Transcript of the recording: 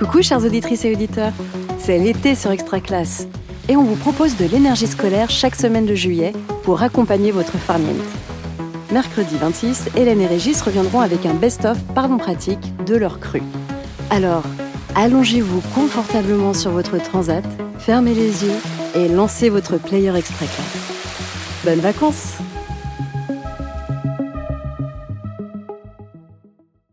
Coucou chers auditrices et auditeurs, c'est l'été sur Extra Classe et on vous propose de l'énergie scolaire chaque semaine de juillet pour accompagner votre farniente. Mercredi 26, Hélène et Régis reviendront avec un best-of Pardon pratique de leur cru. Alors, allongez-vous confortablement sur votre transat, fermez les yeux et lancez votre player Extra Classe. Bonnes vacances